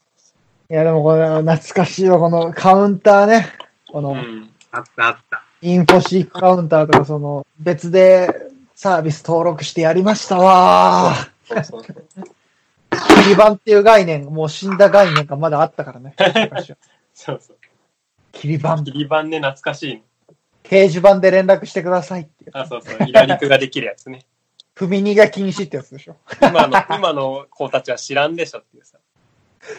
いやでもこれ懐かしいわ、このカウンターね。この、うん。あったあった。インフォシークカウンターとか、その、別でサービス登録してやりましたわそうそうそう。ー。切り板っていう概念、もう死んだ概念がまだあったからね。そうそう。切り板。切り板ね、懐かしい。掲示板で連絡してくださいっていう。あ、そうそう。イラリクができるやつね。踏み逃げ禁止ってやつでしょ。今の、今の子たちは知らんでしょっていうさ。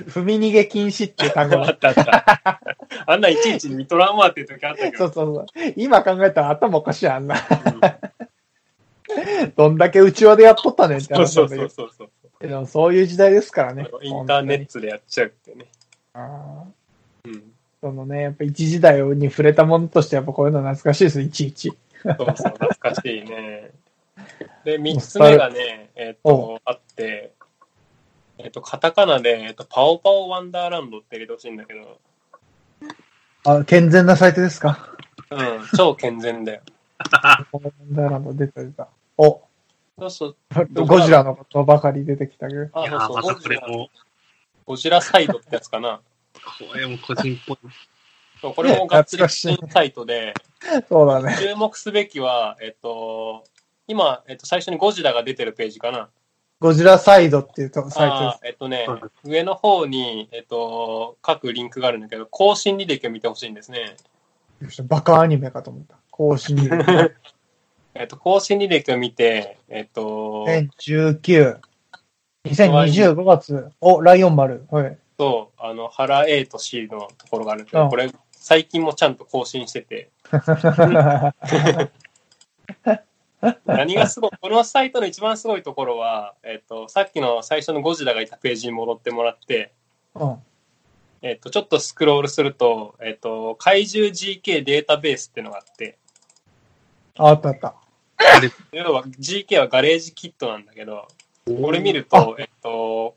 踏み逃げ禁止っていう単語が あったあった。あんないちいち見とらんわっていう時あったけど。そうそうそう。今考えたら頭おかしいあんな。どんだけ内輪でやっとったねんってそうそう話なんだけどそうそうそう。でもそういう時代ですからね。インターネットでやっちゃうってね。あーうん。そのね、やっぱ一時代に触れたものとしてやっぱこういうの懐かしいです、いちいち。そうそう、懐かしいね。で、三つ目がね、えっ、と、あって、えっ、と、カタカナで、えっ、と、パオパオワンダーランドって入れてほしいんだけど、あ、健全なサイトですか？うん、超健全だよ。だら出た出た。お、そうそう。ゴジラのことばかり出てきたけど。あ、そうそう、ゴジラ、これも、ゴジラサイドってやつかな。これも個人っぽい。そうこれもがっつりサイトで、そうだね。注目すべきは、えっと、今、えっと、最初にゴジラが出てるページかな。ゴジラサイドっていうとサイトあーえっとね、上の方に、えっと、各リンクがあるんだけど、更新履歴を見てほしいんですね。です。バカアニメかと思った。更新に。えっと、更新履歴を見て、えっと、2019。2025月。お、ライオン丸。はい。と、あの、原 A と C のところがあるんですけど、うんこれ、最近もちゃんと更新してて、何がすごい、このサイトの一番すごいところは、えっと、さっきの最初のゴジラがいたページに戻ってもらって、うん。えっと、ちょっとスクロールすると、えっと、怪獣 GK データベースっていうのがあって、あったあった。要は GK はガレージキットなんだけど、これ見ると、えっと、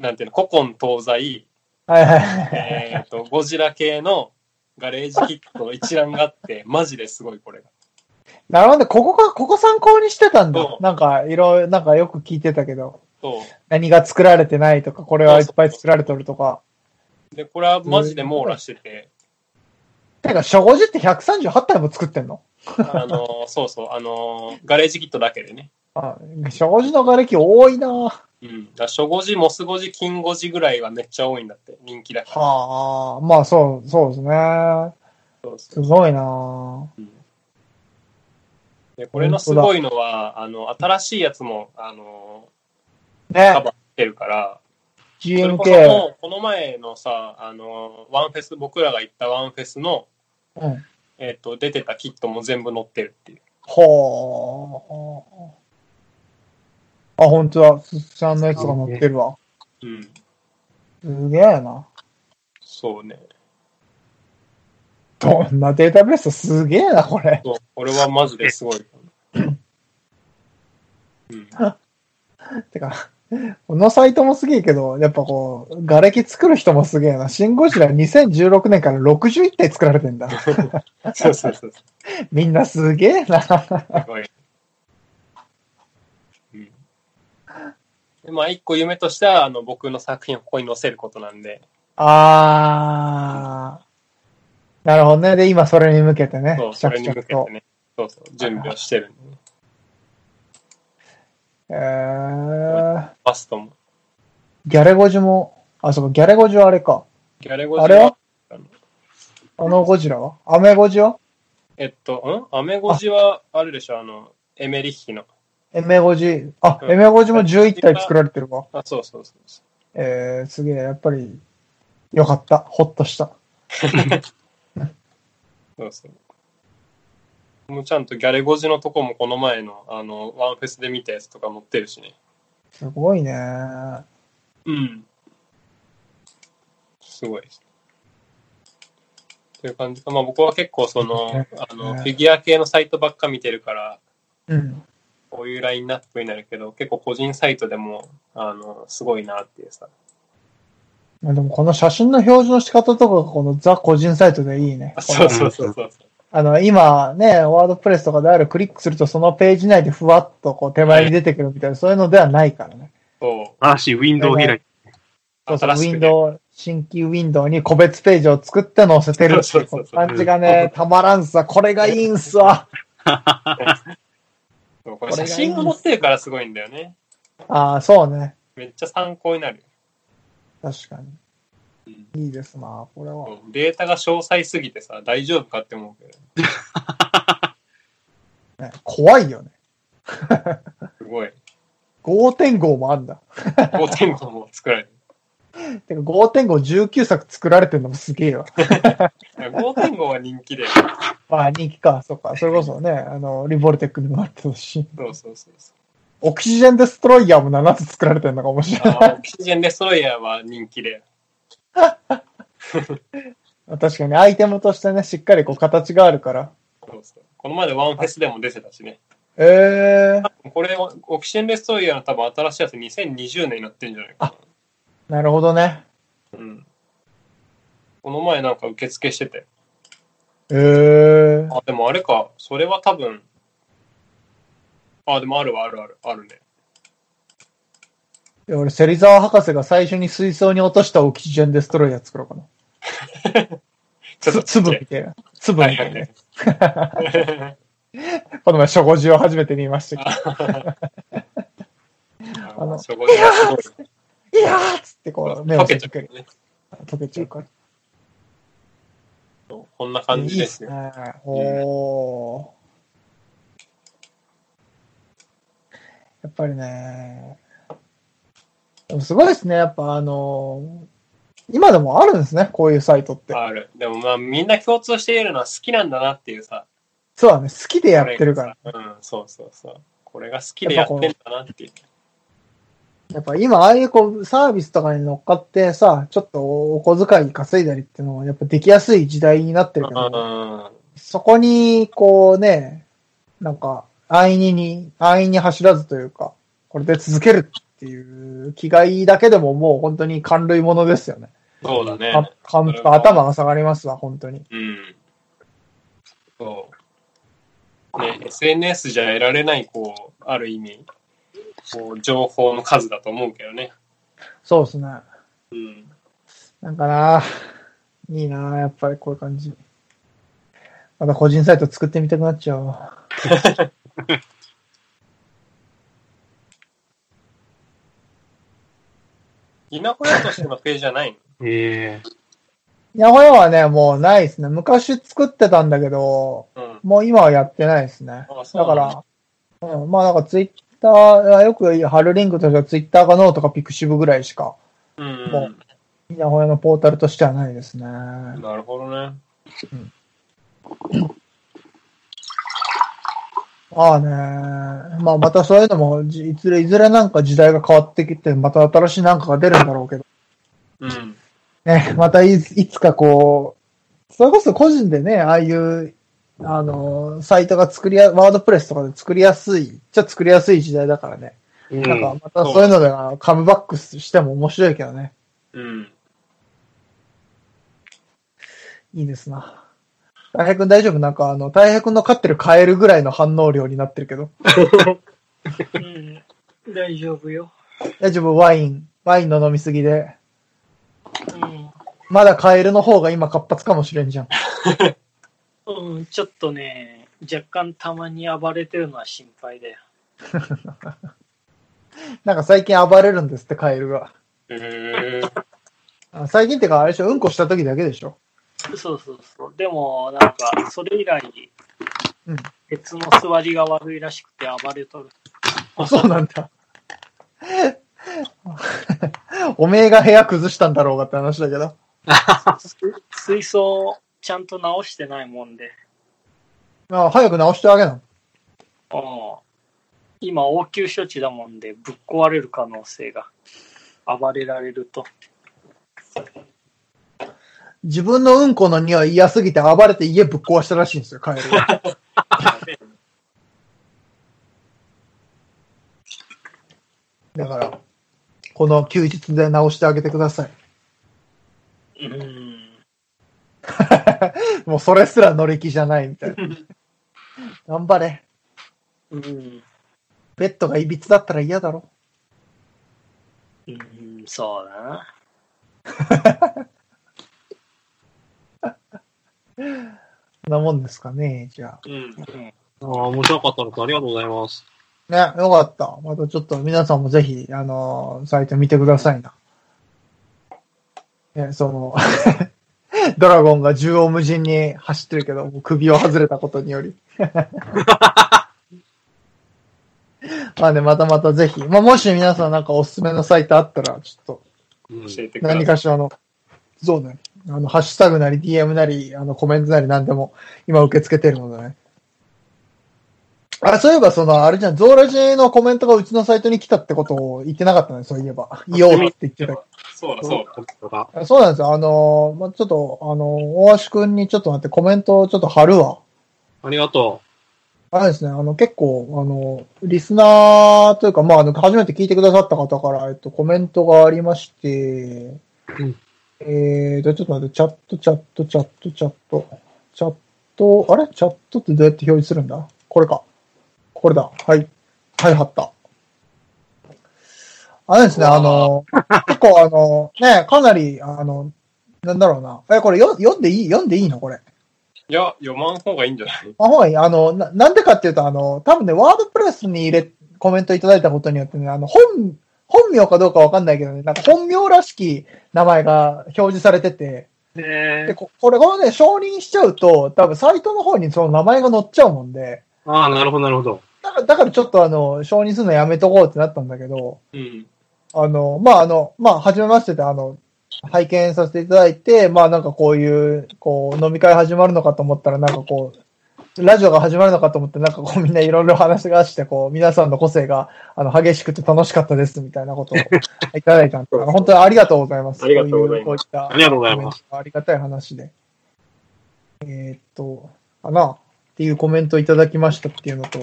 なんていうの、古今東西、はいはいはい。えっと、ゴジラ系のガレージキットの一覧があって、マジですごいこれが。なるほど。ここか、ここ参考にしてたんだなんか、いろいろ、なんかよく聞いてたけど。何が作られてないとか、これはいっぱい作られとるとか。で、これはマジで網羅してて、てか、初五時って138体も作ってんの？あの、そうそう、あの、ガレージキットだけでね。あ、初五時の瓦礫多いなはうん。だ初5時、モス5時、金5時ぐらいはめっちゃ多いんだって、人気だから。あ。まあ、そう、そうですね。そうすごいなで、これのすごいのは、あの、新しいやつも、あの、ねカバーしてるから、GMK。もうこの前のさ、あの、ワンフェス、僕らが行ったワンフェスの、うん。えっ、と、出てたキットも全部載ってるっていう。ほー。あ、本当だ。すすちゃんのやつが載ってるわ。うん。すげえな。そうね。どんなデータベース？すげえな、これ。そう、これはマジですごい。うん。てか、このサイトもすげえけど、やっぱこう、瓦礫作る人もすげえな。シンゴジラ2016年から61体作られてんだ。そうそうそう。みんなすげえな。すごい。うん。でまあ、一個夢としては、あの、僕の作品をここに載せることなんで、あー。なるほどね。で、今それに向けてねそう、、そ着れに向けて。ね、そうそう、準備をしてるんでね。えー、バストも。ギャレゴジも、あ、そうか、ギャレゴジはあれか。ギャレゴジあれは？は、あのゴジラは？アメゴジは？えっと、ん？アメゴジは、あれでしょ、あの、エメリッヒの。エメゴジ、あ、うんエメゴジも11体作られてるわ。あ、そうそうそうそえー、すげえ、やっぱり、よかった。ほっとした。う。そうそう。もうちゃんとギャレゴジのとこもこの前の、あの、ワンフェスで見たやつとか載ってるしね。すごいね。うん。すごいです。という感じか。まあ僕は結構その、あの、フィギュア系のサイトばっか見てるから、うん。こういうラインナップになるけど、結構個人サイトでも、あの、すごいなっていうさ。まあでもこの写真の表示の仕方とかがこのザ個人サイトでいいね。そうそうそうそう。あの、今ね、ワードプレスとかであるクリックするとそのページ内でふわっとこう手前に出てくるみたいな、そういうのではないからね。そう。新しいウィンドウ開き。そうそう、ウィンドウ、新規ウィンドウに個別ページを作って載せてるっていう感じがね、たまらんさ。これがいいんすわ。そうこれ写真が載ってるからすごいんだよね。ああ、そうね。めっちゃ参考になる。確かに。いいですな、これは。データが詳細すぎてさ、大丈夫かって思うけど。ね、怖いよね。すごい。5.5もあんだ。5.5も作られててか5.5、19作作られてるのもすげえわ。る。5.5は人気で。まあ人気か、そうか。それこそね、あの、リボルテックにもなってるし。そうそうそうそオキシジェンデストロイヤーも7つ作られてるのかもしれう。ない。あオキシジェンデストロイヤーは人気で。確かにアイテムとしてね、しっかりこう形があるから。そうそうこの前でワンフェスでも出てたしね。ええこれ、オキシジェンデストロイヤーの多分新しいやつ2020年になってんじゃないかー、なるほどね。な。うん。この前なんか受付してて。ええー。あ、でもあれか。それは多分。あ、でもあるわ、あるある、あるね。いや俺、芹沢博士が最初に水槽に落としたオキシジェンデストロイヤー作ろうかな。ちょっとつ粒みたいな。粒みたいな。はい この前、初語字を初めて見ましたけあの、そこではすごい。ど。いやーっつってこう、目を溶けちゃ。うね。溶けちゃうから。こんな感じですよ。いいっすね。おー。やっぱりね、でもすごいですね。やっぱあの今でもあるんですね。こういうサイトって。ある。でもまあみんな共通しているのは好きなんだなっていうさ。そうだね。好きでやってるから。これがさ。うん、そうそうそう。これが好きでやってんだなっていう。やっぱ今、ああいうこう、サービスとかに乗っかってさ、ちょっとお小遣い稼いだりっていうのは、やっぱできやすい時代になってるけど、うん。そこに、こうね、なんか、安易に、安易に走らずというか、これで続けるっていう気概だけでももう本当に感類ものですよね。そうだね。かかん頭が下がりますわ、本当に。うん。そう。ね、SNS じゃ得られない、こう、ある意味、こう、情報の数だと思うけどね。そうですね。うん。なんかな、いいな、やっぱりこういう感じ。また個人サイト作ってみたくなっちゃうわ。稲穂屋としてのページじゃないの？ええ稲穂屋はね、もうないですね。昔作ってたんだけど、うん。もう今はやってないですね。あそうだなんだから、うん、まあなんかツイッター、よく貼るリンクとしてはツイッターかノートかピクシブぐらいしか、うん。も稲穂屋のポータルとしてはないですね。なるほどね。ああねまあまたそういうのも、じいずれいずれなんか時代が変わってきて、また新しいなんかが出るんだろうけど、うん。ね、またいいつかこう、それこそ個人でね、ああいう、あの、サイトが作りや、ワードプレスとかで作りやすい、ちょっと作りやすい時代だからね。うんなんかまたそういうのでカムバックしても面白いけどね。うん。いいですな。大平君大丈夫？なんかあの、大平君の飼ってるカエルぐらいの反応量になってるけど。うん。大丈夫よ。大丈夫？ワイン、ワインの飲みすぎで。うん。まだカエルの方が今活発かもしれんじゃん。うん、ちょっとね、若干たまに暴れてるのは心配だよ。なんか最近暴れるんですって、カエルが。へえ。あ最近ってか、あれでしょ、うんこした時だけでしょ。そうそうそう。でも、なんか、それ以来、うん鉄の座りが悪いらしくて暴れとる。あ、そうなんだ。おめえが部屋崩したんだろうがって話だけど。水槽、ちゃんと直してないもんで。あ早く直してあげな。うん今、応急処置だもんで、ぶっ壊れる可能性が。暴れられると。自分のうんこの匂い嫌すぎて暴れて家ぶっ壊したらしいんですよ、カエルが。だから、この休日で直してあげてください。うん。もうそれすら乗り気じゃないみたいな。頑張れ。うん。ベッドがいびつだったら嫌だろ。うん、そうだな。そんなもんですかね、じゃあ。うん。ああ、面白かったです。ありがとうございます。ね、よかった。またちょっと皆さんもぜひ、あのーサイト見てくださいな。ね、その、ドラゴンが縦横無尽に走ってるけど、首を外れたことにより。まあね、またまたぜひ。まあもし皆さんなんかおすすめのサイトあったら、ちょっと。何かしらの、そうね。あの、ハッシュタグなり DM なり、あの、コメントなり何でも今受け付けてるのでね。あ、そういえばその、あれじゃん、ゾーラジのコメントがうちのサイトに来たってことを言ってなかったね、そういえば。言おうって言ってた。そうだそうそうなんですよ。あの、まあ、ちょっと、あの、大橋くんにちょっと待って、コメントをちょっと貼るわ。ありがとあれですね、あの、結構、あの、リスナーというか、まあ、あの、初めて聞いてくださった方から、えっと、コメントがありまして、うんえーと、ちょっと待って、チャット、チャット、チャット、チャット、チャット、あれ？チャットってどうやって表示するんだ？これか。これだ。はい。はい、貼った。あれですね、あの、結構あの、ね、かなり、あの、なんだろうな。え、これよ読んでいい？読んでいいの？これ。いや、読まん方がいいんじゃない？あ、ほうがいい。あの、な、なんでかっていうと、あの、多分ね、ワードプレスに入れ、コメントいただいたことによってね、あの、本、本名かどうかわかんないけどね、なんか本名らしき名前が表示されてて、う。で、へここれ、このね、承認しちゃうと、多分サイトの方にその名前が載っちゃうもんで、ああ、なるほど、なるほど。だから、だからちょっとあの、承認するのやめとこうってなったんだけど、うん。あの、まあ、あの、まあ、はじめましてで、あの、拝見させていただいて、まあ、なんかこういう、こう、飲み会始まるのかと思ったら、なんかこう、ラジオが始まるのかと思って、なんかこう、みんないろいろ話がして、こう、皆さんの個性が、あの、激しくて楽しかったです、みたいなことをいただいたんで、あの本当にありがとうございます。ありがとうございますこういうこういった、ありがとうございます。ありがたい話で。えーっと、かな？っていうコメントいただきましたっていうのと、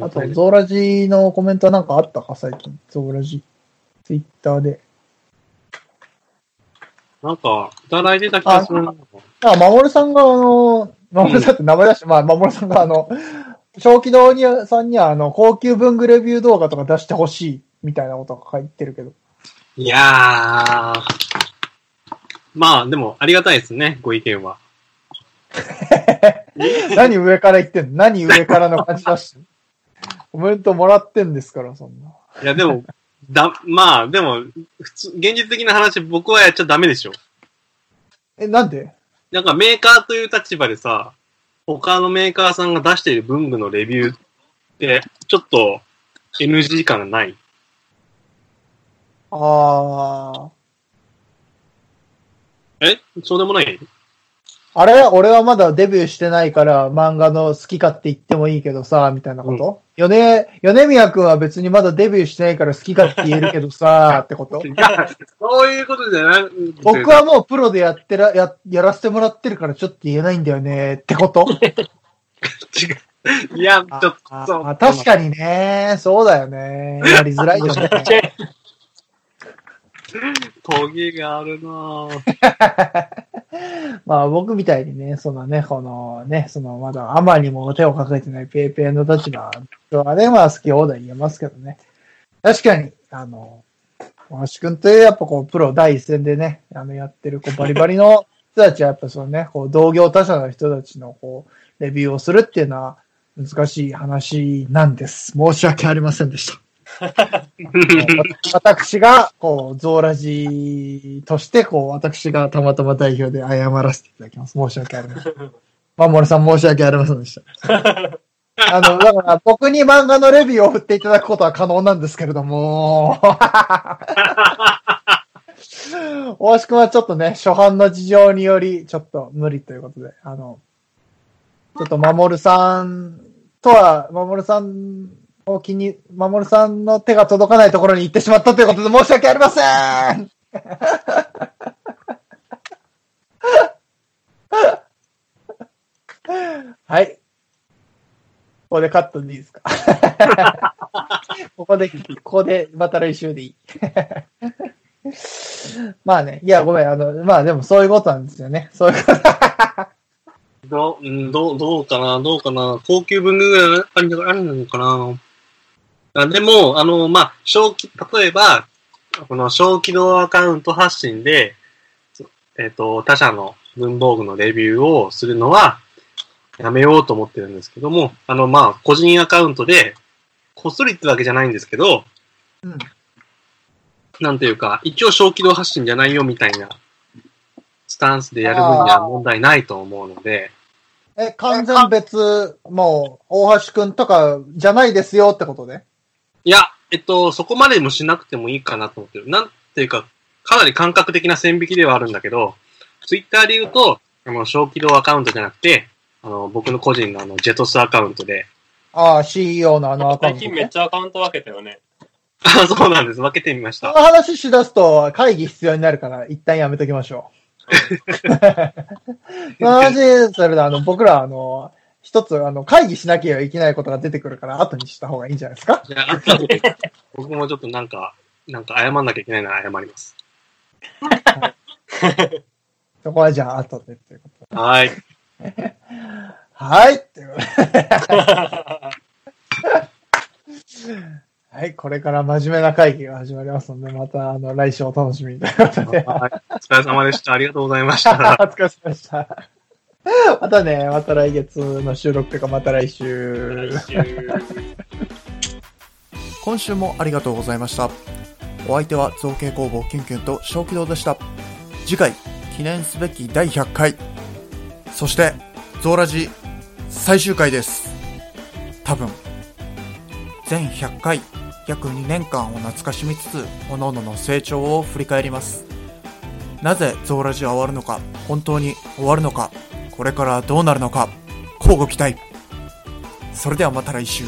あと、ゾーラジのコメントはなんかあったか、最近。ゾーラジ。ツイッターで。なんか、いただいてた気がするな。あ、まもるさんが、あの、まもるさんって名前出して、まあ、まもるさんが、あの、小気道にさんには、あの、高級文具レビュー動画とか出してほしい、みたいなことが書いてるけど。いやー。まあ、でも、ありがたいですね、ご意見は。何上から言ってんの？何上からの感じ出してんの？コメントもらってんですから、そんな。いや、でも、だ、まあ、でも、普通、現実的な話、僕はやっちゃダメでしょ。え、なんで？なんかメーカーという立場でさ、他のメーカーさんが出している文具のレビューって、ちょっと NG 感がない。ああ。え？そうでもない？あれ？俺はまだデビューしてないから漫画の好き勝手言ってもいいけどさ、みたいなこと、米、米宮くんは別にまだデビューしてないから好き勝手言えるけどさ、ってこと？いや、そういうことじゃない。僕はもうプロでやってら、や、やらせてもらってるからちょっと言えないんだよね、ってこと？違う。いや、ちょっと、そうあ確かにね、そうだよね。やりづらいよね。トゲがあるなぁ。まあ僕みたいにね、そのね、このね、そのまだあまりにも手をかけてないペイペイの立場はね、まあ好き放題言えますけどね。確かに、あの、大橋くんとやっぱこうプロ第一線でね、あのやってるこうバリバリの人たちはやっぱそのね、こう同業他社の人たちのこう、レビューをするっていうのは難しい話なんです。申し訳ありませんでした。私が、こう、ゾーラジとして、こう、私がたまたま代表で謝らせていただきます。申し訳ありません。まもるさん申し訳ありませんでした。あの、だから僕に漫画のレビューを振っていただくことは可能なんですけれども、大橋くんはちょっとね、初版の事情により、ちょっと無理ということで、あの、ちょっとまもるさんとは、まもるさんを気に、まもるさんの手が届かないところに行ってしまったということで申し訳ありませんはい。ここでカットでいいですかここで、ここで、また来週でいい。まあね、いや、ごめん、あの、まあでもそういうことなんですよね。そういうこと。どう、うんどう、どうかな、どうかな。高級文具ぐらいあるあるのかな。あでも、あの、まあ、小規、例えば、この小規模アカウント発信で、えっ、と、他社の文房具のレビューをするのは、やめようと思ってるんですけども、あの、まあ、個人アカウントで、こっそりってわけじゃないんですけど、うん。なんていうか、一応小規模発信じゃないよみたいなスタンスでやる分には問題ないと思うので、え、完全別、もう、大橋くんとかじゃないですよってことで。いや、えっと、そこまでもしなくてもいいかなと思ってる。なんていうか、かなり感覚的な線引きではあるんだけど、ツイッターで言うと、あの、小規模アカウントじゃなくて、あの、僕の個人のあの、ジェトスアカウントで、ああ、CEO のあのアカウント、最近めっちゃアカウント分けたよね。あ、そうなんです。分けてみました。その話しだすと会議必要になるから、一旦やめときましょう。その話すると、あの、僕ら、あの、一つ、あの、会議しなきゃいけないことが出てくるから、後にした方がいいんじゃないですか？いや後で僕もちょっとなんか、なんか謝んなきゃいけないなら謝ります。そこはじゃあ、後でということで。はい。はい。はい。これから真面目な会議が始まりますので、また、あの、来週お楽しみにということで。はい。お疲れ様でした。ありがとうございましおた。疲れ様でした。またね、また来月の収録とか、また来週。来週。今週もありがとうございました。お相手は造形工房キュンキュンと小気道でした。次回、記念すべき第100回。そして、ゾーラジ最終回です。多分。全100回、約2年間を懐かしみつつ、各々の成長を振り返ります。なぜゾーラジは終わるのか、本当に終わるのか、これからどうなるのか、乞うご期待。それではまた来週。